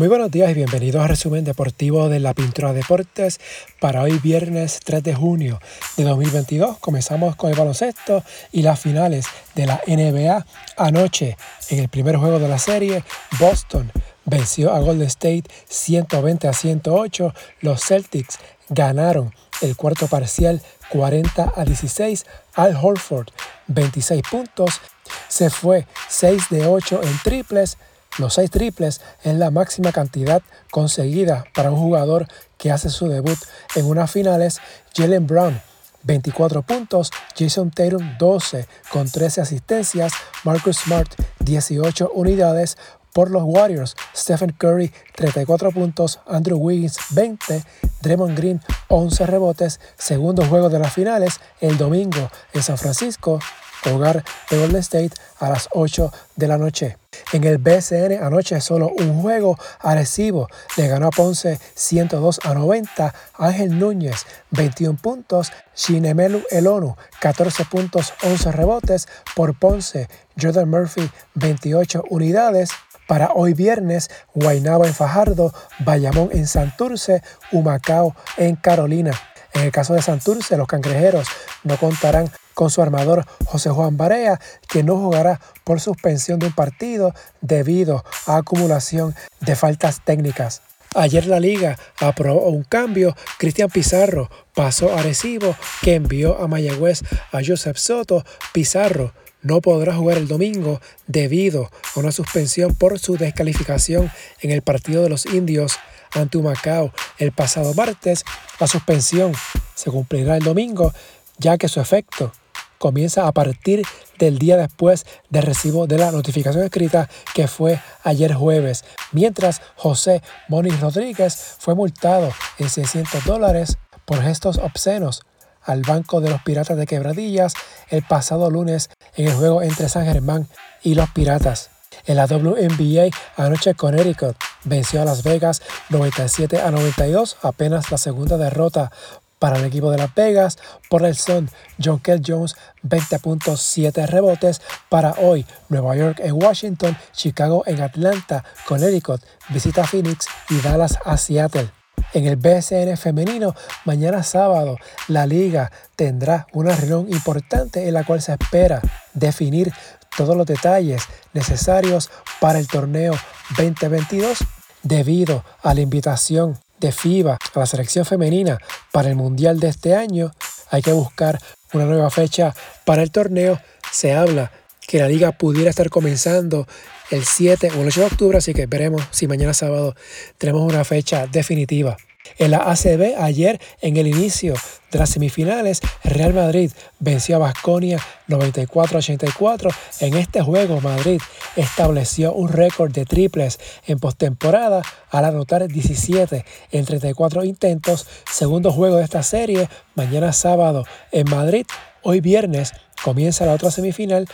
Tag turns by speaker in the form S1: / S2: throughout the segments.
S1: Muy buenos días y bienvenidos a resumen deportivo de la Pintura Deportes para hoy viernes 3 de junio de 2022. Comenzamos con el baloncesto y las finales de la NBA. Anoche, en el primer juego de la serie, Boston venció a Golden State 120 a 108. Los Celtics ganaron el cuarto parcial 40 a 16. Al Horford 26 puntos. Se fue 6 de 8 en triples los seis triples es la máxima cantidad conseguida para un jugador que hace su debut en unas finales. Jalen Brown 24 puntos, Jason Tatum 12 con 13 asistencias, Marcus Smart 18 unidades, por los Warriors, Stephen Curry 34 puntos, Andrew Wiggins 20, Draymond Green 11 rebotes, segundo juego de las finales el domingo en San Francisco, hogar de Golden State a las 8 de la noche. En el BCN anoche solo un juego, Arecibo le ganó a Ponce 102 a 90, Ángel Núñez 21 puntos, Shinemelu Elonu 14 puntos 11 rebotes por Ponce, Jordan Murphy 28 unidades, para hoy viernes, Guaynaba en Fajardo, Bayamón en Santurce, Humacao en Carolina. En el caso de Santurce, los cangrejeros no contarán con su armador José Juan Barea, que no jugará por suspensión de un partido debido a acumulación de faltas técnicas. Ayer la liga aprobó un cambio. Cristian Pizarro pasó a Recibo, que envió a Mayagüez a Joseph Soto. Pizarro no podrá jugar el domingo debido a una suspensión por su descalificación en el partido de los indios ante Humacao el pasado martes. La suspensión se cumplirá el domingo, ya que su efecto comienza a partir del día después del recibo de la notificación escrita que fue ayer jueves, mientras José Moniz Rodríguez fue multado en 600 dólares por gestos obscenos al Banco de los Piratas de Quebradillas el pasado lunes en el juego entre San Germán y los Piratas. En la WNBA, anoche Connecticut venció a Las Vegas 97 a 92, apenas la segunda derrota para el equipo de Las Vegas, por el Sun, John Kell Jones, 20.7 rebotes. Para hoy, Nueva York en Washington, Chicago en Atlanta, Connecticut, visita Phoenix y Dallas a Seattle. En el BSN femenino, mañana sábado, la liga tendrá una reunión importante en la cual se espera definir todos los detalles necesarios para el torneo 2022 debido a la invitación de FIBA a la selección femenina para el Mundial de este año, hay que buscar una nueva fecha para el torneo. Se habla que la liga pudiera estar comenzando el 7 o el 8 de octubre, así que veremos si mañana sábado tenemos una fecha definitiva. En la ACB ayer en el inicio de las semifinales, Real Madrid venció a Basconia 94-84. En este juego, Madrid estableció un récord de triples en postemporada al anotar 17 en 34 intentos. Segundo juego de esta serie, mañana sábado en Madrid. Hoy viernes comienza la otra semifinal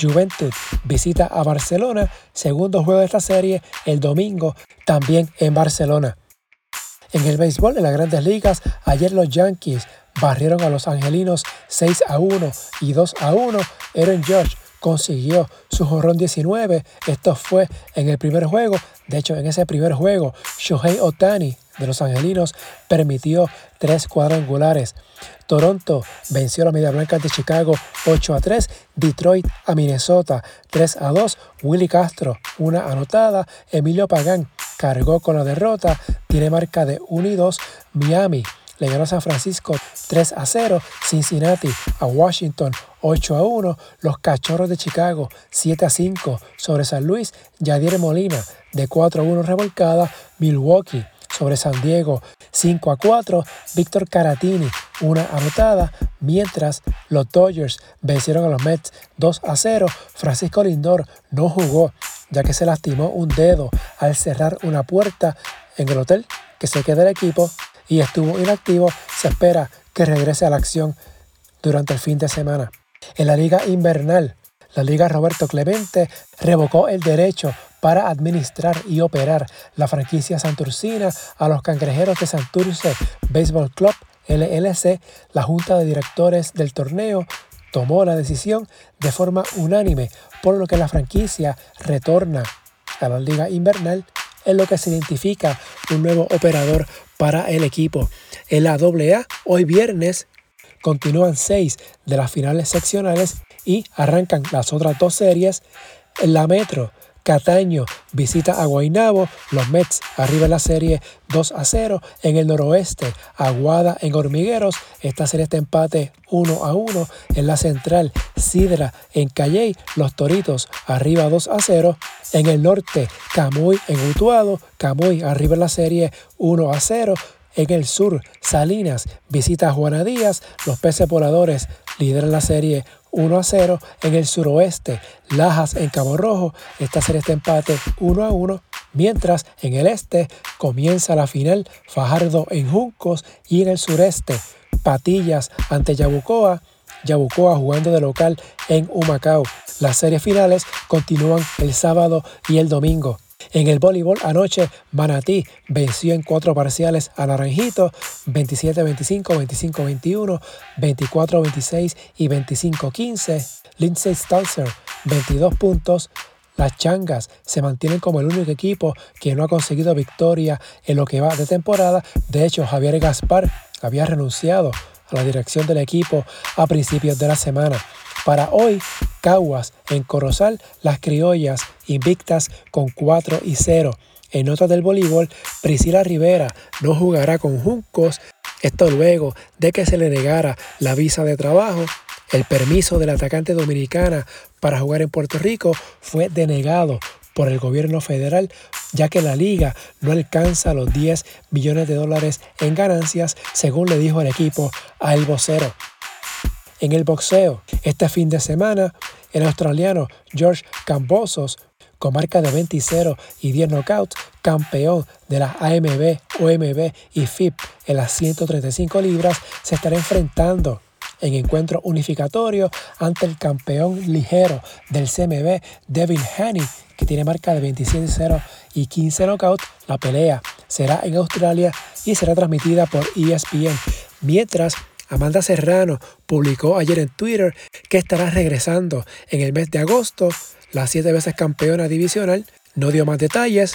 S1: Juventud visita a Barcelona, segundo juego de esta serie, el domingo también en Barcelona. En el béisbol de las grandes ligas, ayer los Yankees barrieron a los angelinos 6 a 1 y 2 a 1. Aaron George consiguió su jorrón 19. Esto fue en el primer juego. De hecho, en ese primer juego, Shohei Otani de los angelinos permitió tres cuadrangulares. Toronto venció a la Media Blanca de Chicago 8 a 3. Detroit a Minnesota 3 a 2. Willy Castro, una anotada. Emilio Pagán cargó con la derrota, tiene marca de 1 y 2. Miami le ganó a San Francisco 3 a 0. Cincinnati a Washington 8 a 1. Los Cachorros de Chicago 7 a 5 sobre San Luis. Yadier Molina de 4 a 1 revolcada. Milwaukee sobre San Diego 5 a 4. Víctor Caratini una anotada. Mientras los Dodgers vencieron a los Mets 2 a 0. Francisco Lindor no jugó ya que se lastimó un dedo al cerrar una puerta en el hotel que se queda el equipo y estuvo inactivo. Se espera que regrese a la acción durante el fin de semana. En la liga invernal, la liga Roberto Clemente revocó el derecho para administrar y operar la franquicia santurcina a los cangrejeros de Santurce Baseball Club LLC. La junta de directores del torneo tomó la decisión de forma unánime, por lo que la franquicia retorna a la liga invernal en lo que se identifica un nuevo operador para el equipo. En la AA, hoy viernes, continúan seis de las finales seccionales y arrancan las otras dos series. En la Metro, Cataño visita a Guaynabo, los Mets arriba en la serie 2 a 0. En el noroeste, Aguada en Hormigueros, esta serie está empate 1 a 1. En la central, Sidra en Calley, los Toritos arriba 2 a 0. En el norte, Camuy en Utuado, Camuy arriba en la serie 1 a 0. En el sur, Salinas visita a Juana Díaz, los peces voladores lideran la serie 1 a 0. En el suroeste, Lajas en Cabo Rojo, esta serie está empate 1 a 1. Mientras en el este comienza la final Fajardo en Juncos y en el sureste, Patillas ante Yabucoa. Yabucoa jugando de local en Humacao. Las series finales continúan el sábado y el domingo. En el voleibol anoche, Manatí venció en cuatro parciales a Naranjito, 27-25, 25-21, 24-26 y 25-15. Lindsay Stalzer, 22 puntos. Las changas se mantienen como el único equipo que no ha conseguido victoria en lo que va de temporada. De hecho, Javier Gaspar había renunciado a la dirección del equipo a principios de la semana. Para hoy, Caguas en Corozal, las criollas invictas con 4 y 0. En notas del voleibol, Priscila Rivera no jugará con Juncos, esto luego de que se le negara la visa de trabajo. El permiso del atacante dominicana para jugar en Puerto Rico fue denegado por el gobierno federal, ya que la liga no alcanza los 10 millones de dólares en ganancias, según le dijo el equipo a el vocero. En el boxeo, este fin de semana, el australiano George Cambosos, con marca de 20-0 y 10 knockouts, campeón de las AMB, OMB y FIP en las 135 libras, se estará enfrentando en encuentro unificatorio ante el campeón ligero del CMB, Devin Haney, que tiene marca de 27-0 y 15 knockouts. La pelea será en Australia y será transmitida por ESPN. Mientras Amanda Serrano publicó ayer en Twitter que estará regresando en el mes de agosto. La siete veces campeona divisional no dio más detalles,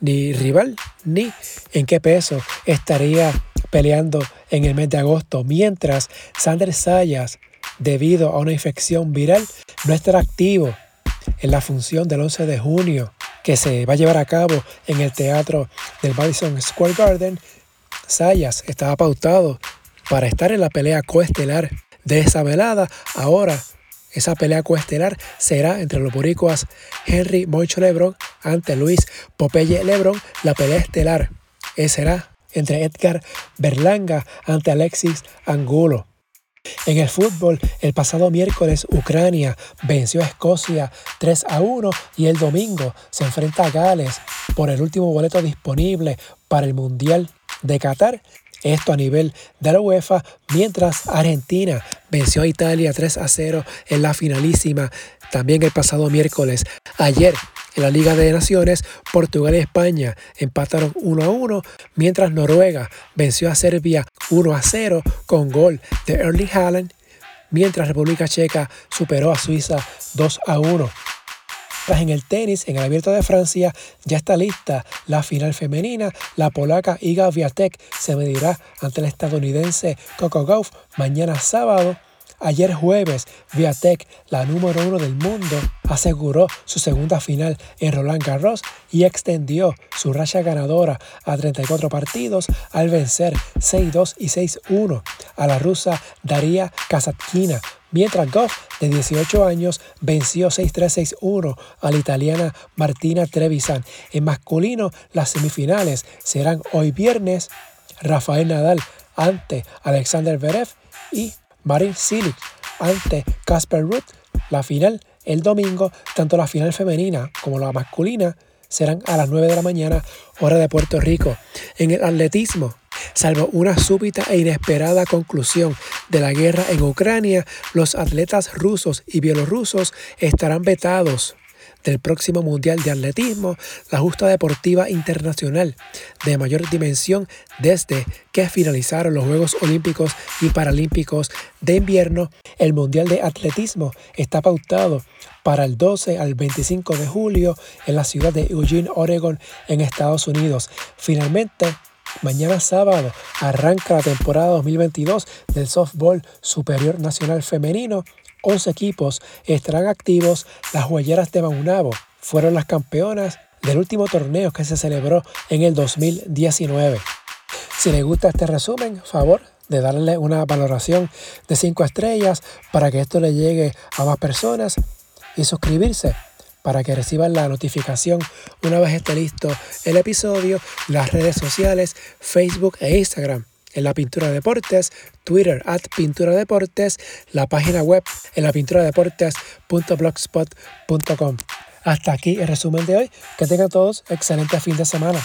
S1: ni rival, ni en qué peso estaría peleando en el mes de agosto, mientras Sander Sayas, debido a una infección viral, no estará activo en la función del 11 de junio que se va a llevar a cabo en el teatro del Madison Square Garden. Sayas estaba pautado para estar en la pelea coestelar de esa velada. Ahora, esa pelea coestelar será entre los boricuas Henry Moicho Lebron ante Luis Popeye Lebron. La pelea estelar será entre Edgar Berlanga ante Alexis Angulo. En el fútbol, el pasado miércoles Ucrania venció a Escocia 3 a 1 y el domingo se enfrenta a Gales por el último boleto disponible para el Mundial de Qatar esto a nivel de la UEFA, mientras Argentina venció a Italia 3 a 0 en la finalísima también el pasado miércoles. Ayer en la Liga de Naciones, Portugal y España empataron 1 a 1, mientras Noruega venció a Serbia 1 a 0 con gol de Erling Haaland, mientras República Checa superó a Suiza 2 a 1 en el tenis, en el Abierto de Francia, ya está lista la final femenina. La polaca Iga Viatek se medirá ante el estadounidense Coco Gauff mañana sábado. Ayer jueves, Viatek, la número uno del mundo, aseguró su segunda final en Roland Garros y extendió su racha ganadora a 34 partidos al vencer 6-2 y 6-1 a la rusa Daria Kasatkina mientras Goff, de 18 años, venció 6-3-6-1 a la italiana Martina Trevisan. En masculino, las semifinales serán hoy viernes Rafael Nadal ante Alexander Verev y Marin Cilic ante Casper Ruth. La final el domingo, tanto la final femenina como la masculina serán a las 9 de la mañana, hora de Puerto Rico. En el atletismo, Salvo una súbita e inesperada conclusión de la guerra en Ucrania, los atletas rusos y bielorrusos estarán vetados del próximo Mundial de Atletismo, la justa deportiva internacional de mayor dimensión desde que finalizaron los Juegos Olímpicos y Paralímpicos de invierno, el Mundial de Atletismo está pautado para el 12 al 25 de julio en la ciudad de Eugene, Oregon, en Estados Unidos. Finalmente, Mañana sábado arranca la temporada 2022 del softball superior nacional femenino. 11 equipos estarán activos. Las huelleras de Maunabo fueron las campeonas del último torneo que se celebró en el 2019. Si les gusta este resumen, favor de darle una valoración de 5 estrellas para que esto le llegue a más personas y suscribirse para que reciban la notificación una vez esté listo el episodio, las redes sociales, Facebook e Instagram en la Pintura Deportes, Twitter at Pintura Deportes, la página web en la pintura deportes.blogspot.com. Hasta aquí el resumen de hoy. Que tengan todos excelente fin de semana.